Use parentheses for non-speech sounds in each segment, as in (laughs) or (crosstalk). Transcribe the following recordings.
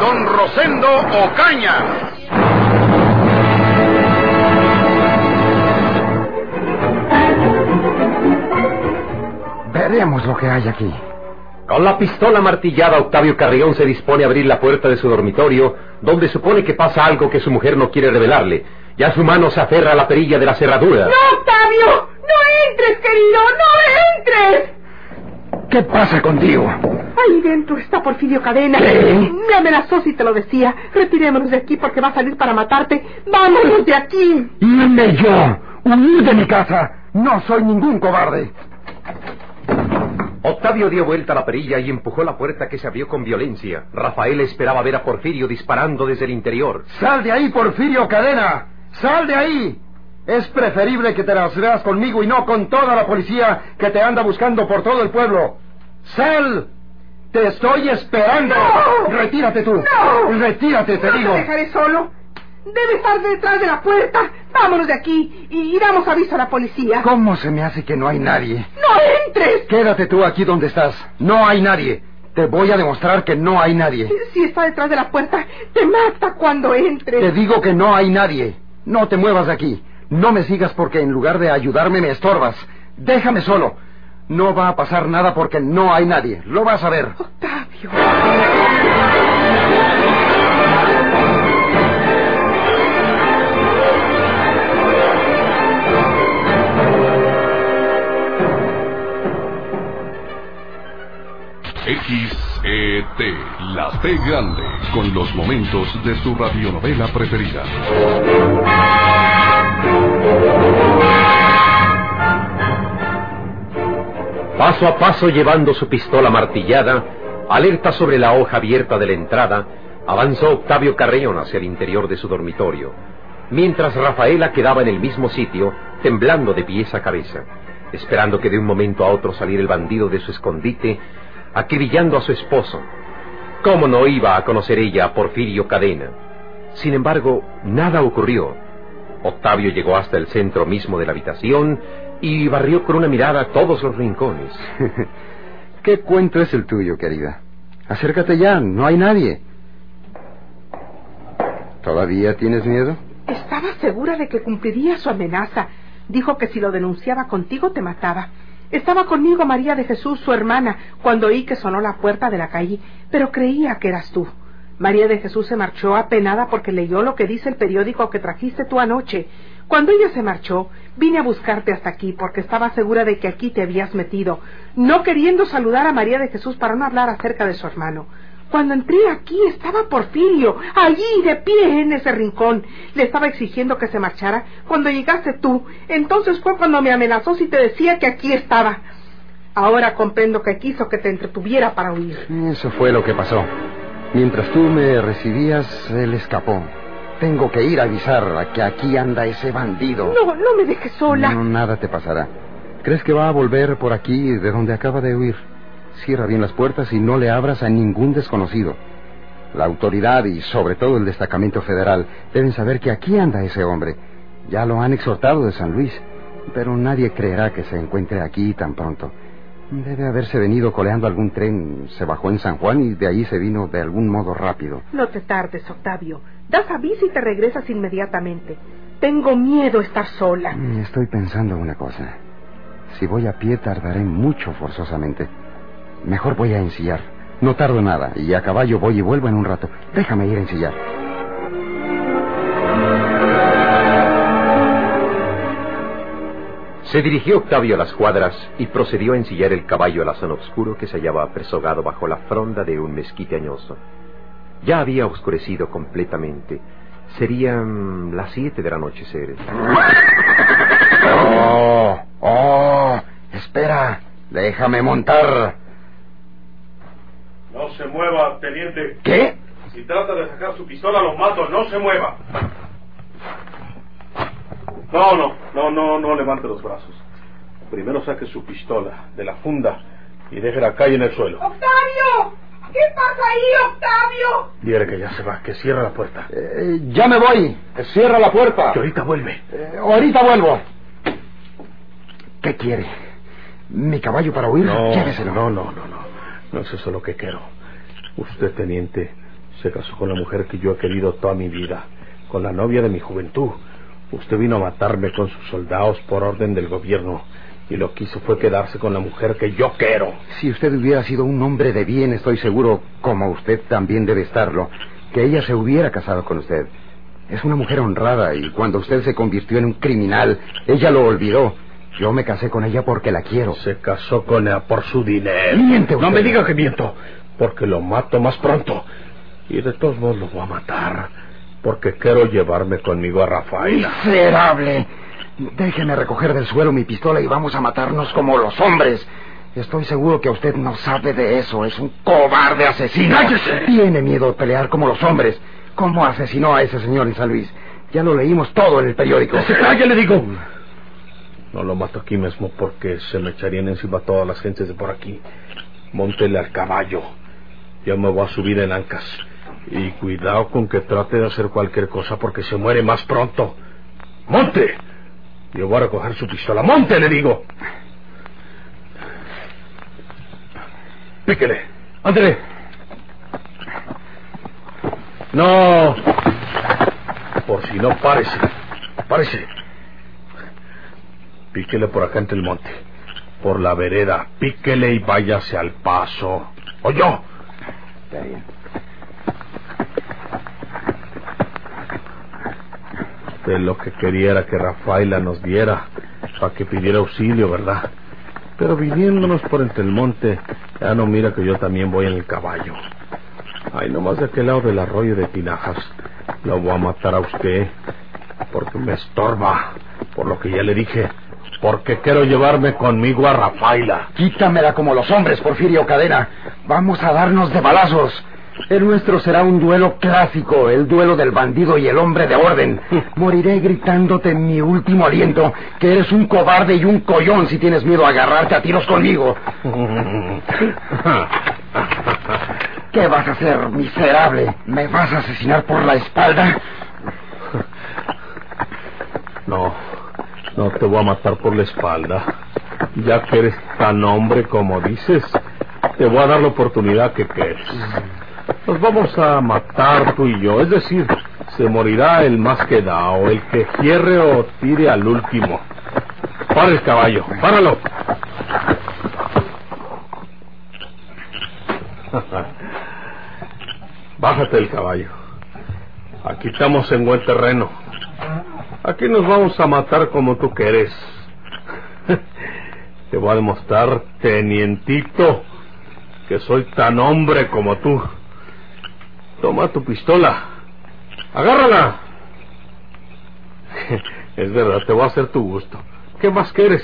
don Rosendo Ocaña. Veremos lo que hay aquí. Con la pistola martillada, Octavio Carrión se dispone a abrir la puerta de su dormitorio, donde supone que pasa algo que su mujer no quiere revelarle. Ya su mano se aferra a la perilla de la cerradura. ¡No, Octavio! ¡No entres, querido! ¡No entres! ¿Qué pasa contigo? Ahí dentro está Porfirio Cadena. ¿Qué? Me amenazó si te lo decía. Retirémonos de aquí porque va a salir para matarte. ¡Vámonos de aquí! ¡Irme yo! ¡Huir de mi casa! No soy ningún cobarde. Octavio dio vuelta a la perilla y empujó la puerta que se abrió con violencia. Rafael esperaba ver a Porfirio disparando desde el interior. ¡Sal de ahí, Porfirio Cadena! ¡Sal de ahí! Es preferible que te las veas conmigo y no con toda la policía que te anda buscando por todo el pueblo. ¡Sal! ¡Te estoy esperando! ¡No! ¡Retírate tú! ¡No! ¡Retírate, te no digo! te dejaré solo. Debe estar detrás de la puerta. Vámonos de aquí y, y damos aviso a la policía. ¿Cómo se me hace que no hay nadie? ¡No entres! Quédate tú aquí donde estás. No hay nadie. Te voy a demostrar que no hay nadie. Si está detrás de la puerta, te mata cuando entres. Te digo que no hay nadie. No te muevas de aquí. No me sigas porque en lugar de ayudarme me estorbas. Déjame solo. No va a pasar nada porque no hay nadie. Lo vas a ver. Octavio. XET, La T Grande, con los momentos de su radionovela preferida. Paso a paso llevando su pistola martillada, alerta sobre la hoja abierta de la entrada, avanzó Octavio Carreón hacia el interior de su dormitorio, mientras Rafaela quedaba en el mismo sitio, temblando de pies a cabeza, esperando que de un momento a otro saliera el bandido de su escondite, acribillando a su esposo. ¿Cómo no iba a conocer ella a Porfirio Cadena? Sin embargo, nada ocurrió. Octavio llegó hasta el centro mismo de la habitación y barrió con una mirada todos los rincones. (laughs) ¿Qué cuento es el tuyo, querida? Acércate ya, no hay nadie. ¿Todavía tienes miedo? Estaba segura de que cumpliría su amenaza. Dijo que si lo denunciaba contigo te mataba. Estaba conmigo María de Jesús, su hermana, cuando oí que sonó la puerta de la calle, pero creía que eras tú. María de Jesús se marchó apenada porque leyó lo que dice el periódico que trajiste tú anoche. Cuando ella se marchó, vine a buscarte hasta aquí porque estaba segura de que aquí te habías metido, no queriendo saludar a María de Jesús para no hablar acerca de su hermano. Cuando entré aquí estaba Porfirio, allí de pie en ese rincón. Le estaba exigiendo que se marchara cuando llegaste tú. Entonces fue cuando me amenazó si te decía que aquí estaba. Ahora comprendo que quiso que te entretuviera para huir. Eso fue lo que pasó. Mientras tú me recibías, él escapó. Tengo que ir a avisar que aquí anda ese bandido. No, no me dejes sola. No, nada te pasará. ¿Crees que va a volver por aquí de donde acaba de huir? Cierra bien las puertas y no le abras a ningún desconocido. La autoridad y sobre todo el destacamento federal deben saber que aquí anda ese hombre. Ya lo han exhortado de San Luis, pero nadie creerá que se encuentre aquí tan pronto. Debe haberse venido coleando algún tren, se bajó en San Juan y de ahí se vino de algún modo rápido. No te tardes, Octavio. Das aviso y te regresas inmediatamente. Tengo miedo a estar sola. Mm, Estoy pensando una cosa. Si voy a pie tardaré mucho forzosamente. Mejor voy a ensillar. No tardo nada y a caballo voy y vuelvo en un rato. Déjame ir a ensillar. Se dirigió Octavio a las cuadras y procedió a ensillar el caballo al azón oscuro que se hallaba presogado bajo la fronda de un mezquite añoso. Ya había oscurecido completamente. Serían las siete del anochecer. ¡Oh! ¡Oh! Espera. Déjame montar. No se mueva, teniente. ¿Qué? Si trata de sacar su pistola, lo mato. No se mueva. No, no, no, no, no levante los brazos. Primero saque su pistola de la funda y déjela caer en el suelo. ¡Octavio! ¿Qué pasa ahí, Octavio? Dile que ya se va, que cierra la puerta. Eh, ya me voy. Cierra la puerta. Que ahorita vuelve. Eh, ahorita vuelvo. ¿Qué quiere? ¿Mi caballo para huir? No, Lléveselo. no, no, no, no. No es eso lo que quiero. Usted, teniente, se casó con la mujer que yo he querido toda mi vida, con la novia de mi juventud. Usted vino a matarme con sus soldados por orden del gobierno y lo que hizo fue quedarse con la mujer que yo quiero. Si usted hubiera sido un hombre de bien, estoy seguro, como usted también debe estarlo, que ella se hubiera casado con usted. Es una mujer honrada y cuando usted se convirtió en un criminal, ella lo olvidó. Yo me casé con ella porque la quiero. Se casó con ella por su dinero. Miente usted. No me diga que miento, porque lo mato más pronto. Y de todos modos lo voy a matar, porque quiero llevarme conmigo a Rafaela. ¡Miserable! Déjeme recoger del suelo mi pistola y vamos a matarnos como los hombres. Estoy seguro que usted no sabe de eso. Es un cobarde asesino. ¡Cállese! Tiene miedo de pelear como los hombres. ¿Cómo asesinó a ese señor en San Luis? Ya lo leímos todo en el periódico. ¡Se calle, le digo! No lo mato aquí mismo porque se me echarían encima todas las gentes de por aquí. Móntele al caballo. Yo me voy a subir en ancas. Y cuidado con que trate de hacer cualquier cosa porque se muere más pronto. ¡Monte! Yo voy a recoger su pistola. ¡Monte, le digo! Píquele. Ándele. No. Por si no, párese. Párese. Píquele por acá entre el monte. Por la vereda. Píquele y váyase al paso. ¿Oyó? Está bien. Lo que quería que Rafaela nos diera para que pidiera auxilio, ¿verdad? Pero viniéndonos por entre el monte, ya no mira que yo también voy en el caballo. Ay, nomás de aquel lado del arroyo de Tinajas. Lo voy a matar a usted porque me estorba, por lo que ya le dije, porque quiero llevarme conmigo a Rafaela. Quítamela como los hombres, Porfirio Cadena. Vamos a darnos de balazos. El nuestro será un duelo clásico, el duelo del bandido y el hombre de orden. (laughs) Moriré gritándote en mi último aliento que eres un cobarde y un collón si tienes miedo a agarrarte a tiros conmigo. (laughs) ¿Qué vas a hacer, miserable? ¿Me vas a asesinar por la espalda? No, no te voy a matar por la espalda. Ya que eres tan hombre como dices, te voy a dar la oportunidad que quieres. Nos vamos a matar tú y yo, es decir, se morirá el más quedado, el que cierre o tire al último. Para el caballo, páralo. (laughs) Bájate del caballo. Aquí estamos en buen terreno. Aquí nos vamos a matar como tú quieres. (laughs) Te voy a demostrar, tenientito, que soy tan hombre como tú. Toma tu pistola. Agárrala. (laughs) Es verdad, te voy a hacer tu gusto. ¿Qué más quieres?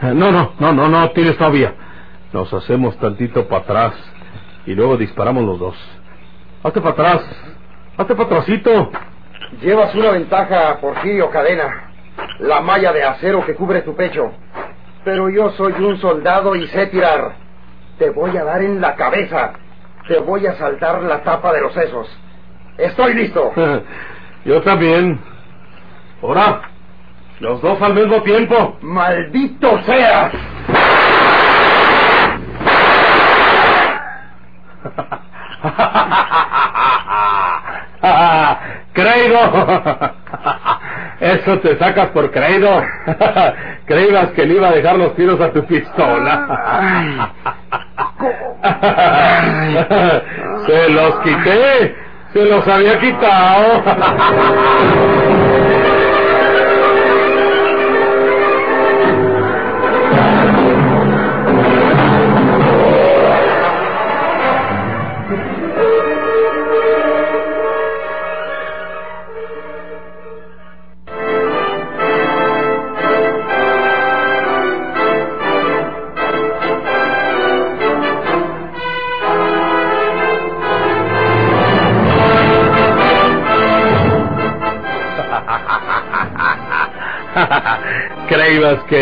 No, no, no, no, no tienes todavía. Nos hacemos tantito para atrás y luego disparamos los dos. Hazte para atrás. Hazte para atrásito. Llevas una ventaja, Porfirio Cadena. La malla de acero que cubre tu pecho. Pero yo soy un soldado y sé tirar. Te voy a dar en la cabeza. Te voy a saltar la tapa de los sesos. Estoy listo. (laughs) Yo también. Ahora, los dos al mismo tiempo. ¡Maldito seas! (laughs) creído. Eso te sacas por creído. (laughs) Creías que le iba a dejar los tiros a tu pistola. (laughs) Se los quité. Se los había quitado. (laughs)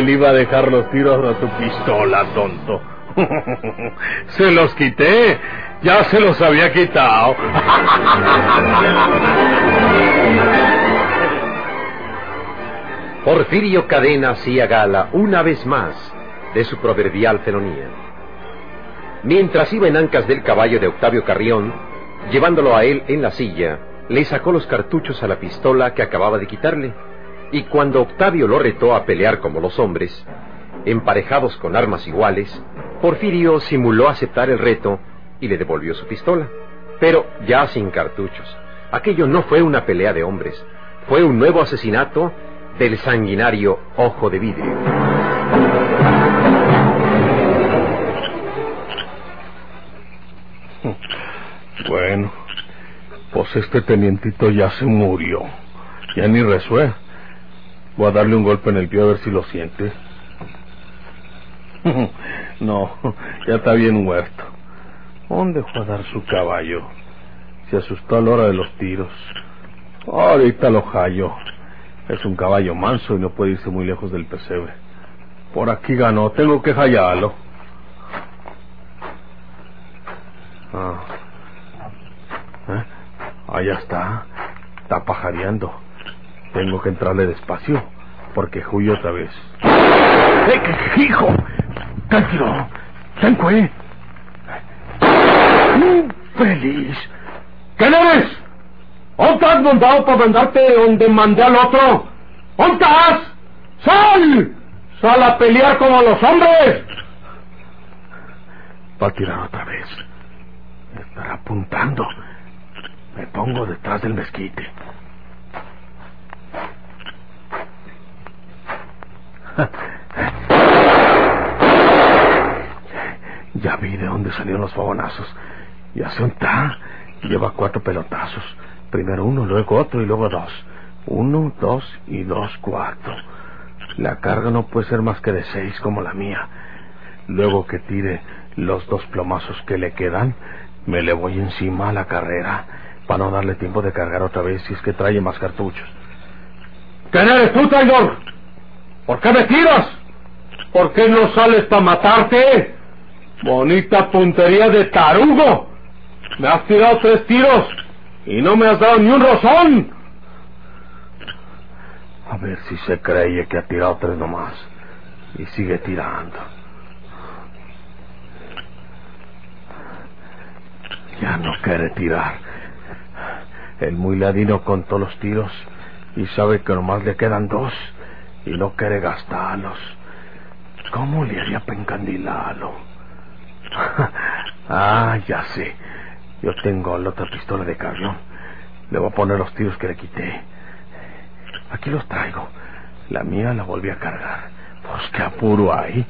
iba a dejar los tiros a tu pistola, tonto? (laughs) se los quité. Ya se los había quitado. (laughs) Porfirio Cadena hacía gala una vez más de su proverbial felonía. Mientras iba en ancas del caballo de Octavio Carrión, llevándolo a él en la silla, le sacó los cartuchos a la pistola que acababa de quitarle, y cuando Octavio lo retó a pelear como los hombres, emparejados con armas iguales, Porfirio simuló aceptar el reto y le devolvió su pistola, pero ya sin cartuchos. Aquello no fue una pelea de hombres, fue un nuevo asesinato del sanguinario Ojo de Vidrio. Bueno, pues este tenientito ya se murió. Ya ni resué. Voy a darle un golpe en el pie a ver si lo siente. (laughs) no, ya está bien muerto. ¿Dónde fue a dar su caballo? Se asustó a la hora de los tiros. Ahorita lo hallo. Es un caballo manso y no puede irse muy lejos del pesebre. Por aquí ganó, tengo que hallarlo. Ah. ¿Eh? Allá está. Está pajareando. Tengo que entrarle despacio, porque huye otra vez. ¡Eh, qué, hijo! ¡Tranquilo! ¡Tranquilo! ¡Feliz! ¿Quién eres? ¿Dónde has mandado para mandarte donde mandé al otro? ¿Dónde estás? ¡Sal! ¡Sal a pelear como los hombres! Va a tirar otra vez. Me estará apuntando. Me pongo detrás del mezquite. (laughs) Ya vi de dónde salieron los fogonazos. Y hace un ta. Lleva cuatro pelotazos. Primero uno, luego otro y luego dos. Uno, dos y dos, cuatro. La carga no puede ser más que de seis como la mía. Luego que tire los dos plomazos que le quedan, me le voy encima a la carrera para no darle tiempo de cargar otra vez si es que trae más cartuchos. ¿Quién eres tú, traidor? ¿Por qué me tiras? ¿Por qué no sales para matarte? Bonita puntería de tarugo. Me has tirado tres tiros y no me has dado ni un rozón. A ver si se cree que ha tirado tres nomás. Y sigue tirando. Ya no quiere tirar. El muy ladino contó los tiros y sabe que nomás le quedan dos y no quiere gastarlos. ¿Cómo le haría para encandilarlo? (laughs) ah, ya sé. Yo tengo la otra pistola de carrión. Le voy a poner los tiros que le quité. Aquí los traigo. La mía la volví a cargar. Pues qué apuro hay.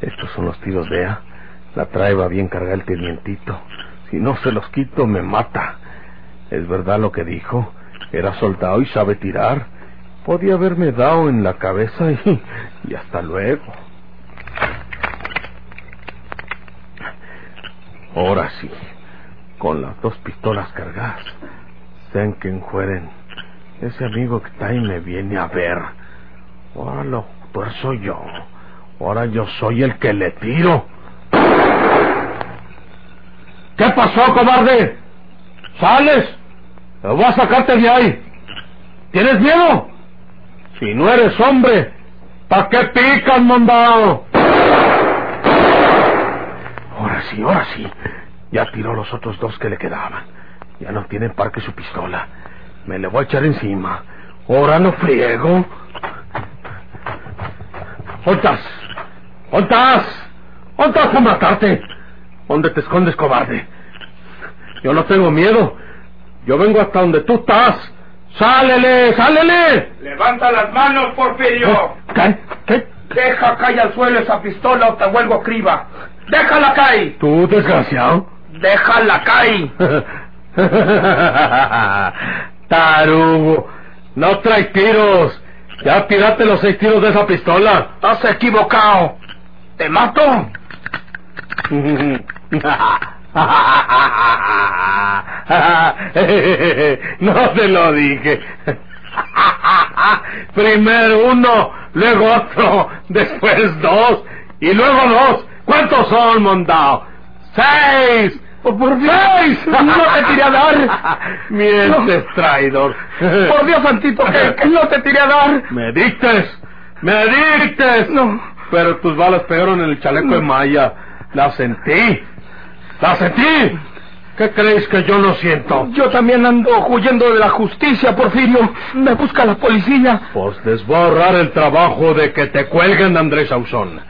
Estos son los tiros de. La trae va bien cargar el tenientito. Si no se los quito, me mata. Es verdad lo que dijo. Era soldado y sabe tirar. Podía haberme dado en la cabeza y, hasta luego. Ahora sí, con las dos pistolas cargadas, sean que enjueren. Ese amigo que está ahí me viene a ver. Ahora lo soy yo. Ahora yo soy el que le tiro. ¿Qué pasó, cobarde? ¿Sales? Te voy a sacarte de ahí. ¿Tienes miedo? Si no eres hombre, ¿para qué picas, mandado? Ahora sí, ahora sí. Ya tiró los otros dos que le quedaban. Ya no tiene parque su pistola. Me le voy a echar encima. Ahora no friego. ¿Ontas? ¿Ontas? ¿Ontas para matarte? ¿Dónde te escondes, cobarde? Yo no tengo miedo. Yo vengo hasta donde tú estás. ¡Sálele! ¡Sálele! Levanta las manos, Porfirio. ¿Qué? ¿Qué? Deja caer al suelo esa pistola o te vuelvo criba. Déjala caer. ¿Tú, desgraciado? Déjala caer. (laughs) Tarugo, no trae tiros. Ya tiraste los seis tiros de esa pistola. Estás equivocado. ¿Te mato? (laughs) no te lo dije. Primero uno, luego otro, después dos, y luego dos. ¿Cuántos son, mondao? ¡Seis! Oh, por Dios, ¡Seis! no te tiré a dar. (laughs) Mientes, traidor. (laughs) Por Dios santito, que, que no te tiré a dar. ¡Me dictes! ¡Me dictes! No. Pero tus balas pegaron en el chaleco de Maya. La sentí. La sentí. ¿Qué crees que yo no siento? Yo también ando huyendo de la justicia, Porfirio. Me busca la policía. Pues les voy a ahorrar el trabajo de que te cuelguen, Andrés Ausón.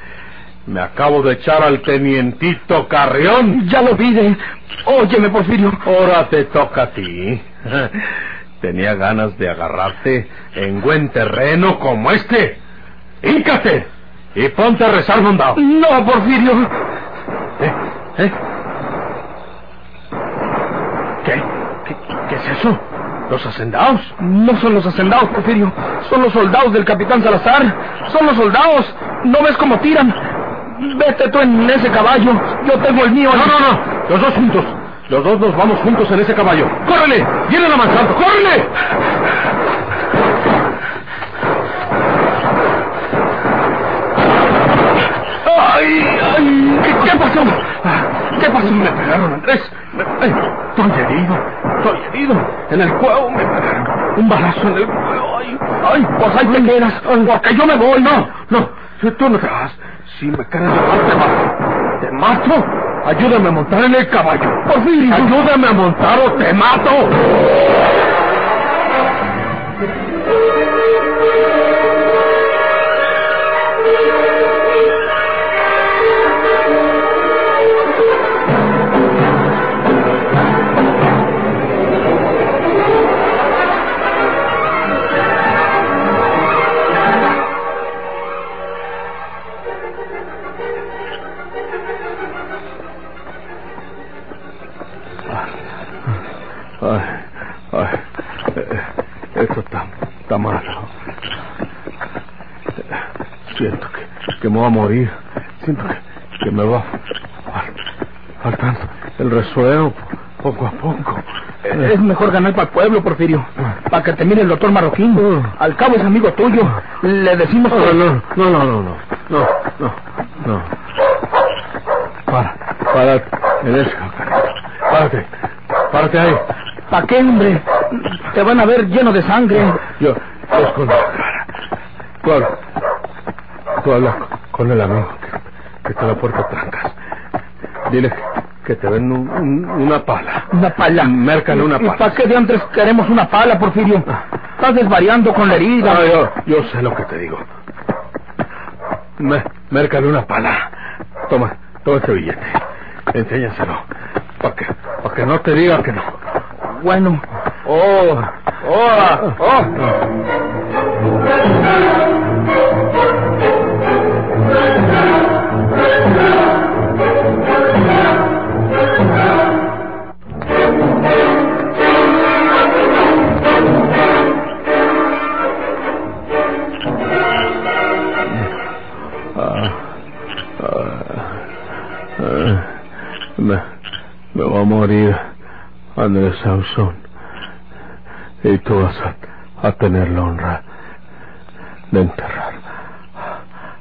Me acabo de echar al tenientito Carrión. Ya lo vi. Óyeme, Porfirio. Ahora te toca a ti. (laughs) Tenía ganas de agarrarte en buen terreno como este. ¡Híncate! Y ponte a rezar. No, Porfirio. ¿Eh? ¿Eh? ¿Qué? ¿Qué, qué es eso? ¿Los hacendados? No son los hacendados, Porfirio. Son los soldados del capitán Salazar. Son los soldados. ¿No ves cómo tiran? Vete tú en ese caballo. Yo tengo el mío. No, no, no. Los dos juntos. Los dos nos vamos juntos en ese caballo. ¡Córrele! ¡Viene la manzana! ¡Córrele! ¡Ay, ay! ¿Qué, qué pasó? ¿Qué pasó? Me pegaron, Andrés. Me- ay, estoy herido. Estoy herido. En el cuello me pegaron. Un balazo en el cuello. Ay, Ay, pues ahí te quedas. Porque yo me voy. no, no. Si tú no te vas. Si me quieres llevar, te mato. ¿Te mato? Ayúdame a montar en el caballo. Porfirio. Ayúdame a montar o te mato. Morir. Siento que, que me va fal- faltando el resuelo poco a poco. Es mejor ganar para el pueblo, Porfirio. Para que te mire el doctor Marroquín. Al cabo es amigo tuyo. Le decimos No, que... no, no, no, no, no, no, no, no. Para, ese Párate, párate ahí. ¿Para qué, hombre? Te van a ver lleno de sangre. Yo, yo escondo la cara. Tú con el amigo que, que está la puerta trancas. Dile que, te ven un- un- una pala. Una pala. Mércale una ¿Y pala. para qué de antes queremos una pala, Porfirio? Estás desvariando con la herida. No, yo, yo sé lo que te digo. Me, mércale una pala. Toma, toma este billete. Enséñaselo. Para que, pa' que no te diga que no. Bueno. Oh, oh, oh. Y tú vas a, a tener la honra de enterrar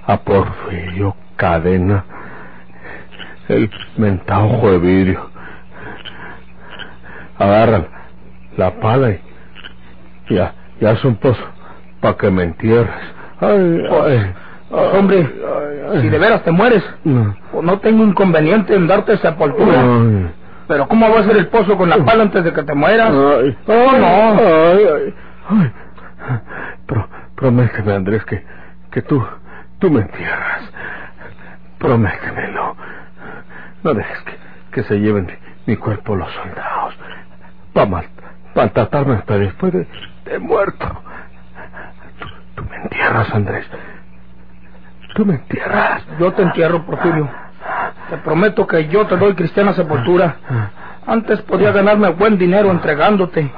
a Porfirio Cadena, el mentado ojo de vidrio. Agarran la pala y, y, ha- y haz un pozo para que me entierres. Ay, ay, Pues, hombre. Si de veras te mueres, No. pues no tengo inconveniente en darte sepultura. Pero ¿cómo va a ser el pozo con la pala antes de que te mueras? Ay, Oh, no. Ay, ay, ay. Pro- prométeme, Andrés, que, que tú, tú me entierras. Prométemelo. No dejes que, que se lleven mi, mi cuerpo los soldados. Para mal, maltratarme hasta después de, de muerto. Tú, tú me entierras, Andrés. Tú me entierras. Yo te entierro, Porfirio. Te prometo que yo te doy cristiana sepultura. Antes podía ganarme buen dinero entregándote.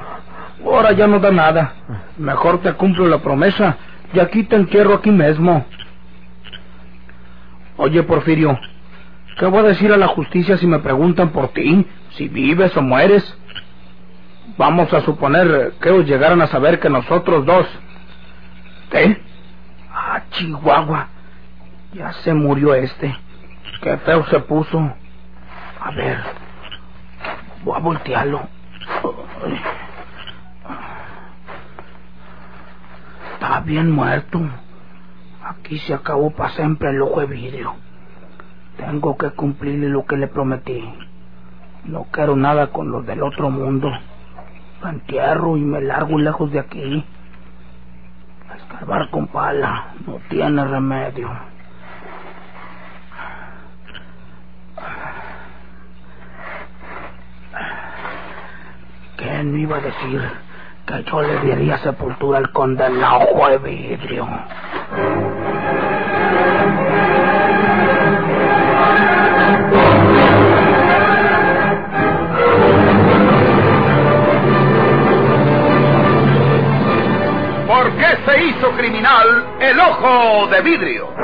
Ahora ya no da nada. Mejor te cumplo la promesa y aquí te entierro aquí mismo. Oye, Porfirio, ¿qué voy a decir a la justicia si me preguntan por ti? Si vives o mueres. Vamos a suponer que ellos llegaran a saber que nosotros dos... ¿Qué? Ah, Chihuahua. Ya se murió este. Qué feo se puso. A ver. Voy a voltearlo. Está bien muerto. Aquí se acabó para siempre el ojo de vidrio. Tengo que cumplirle lo que le prometí. No quiero nada con los del otro mundo. Lo entierro y me largo lejos de aquí. Escarbar con pala no tiene remedio. ¿Quién me iba a decir que yo le diría sepultura al condenado de vidrio? ¿Por qué se hizo criminal el ojo de vidrio?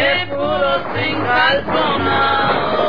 de puros sin calzonar.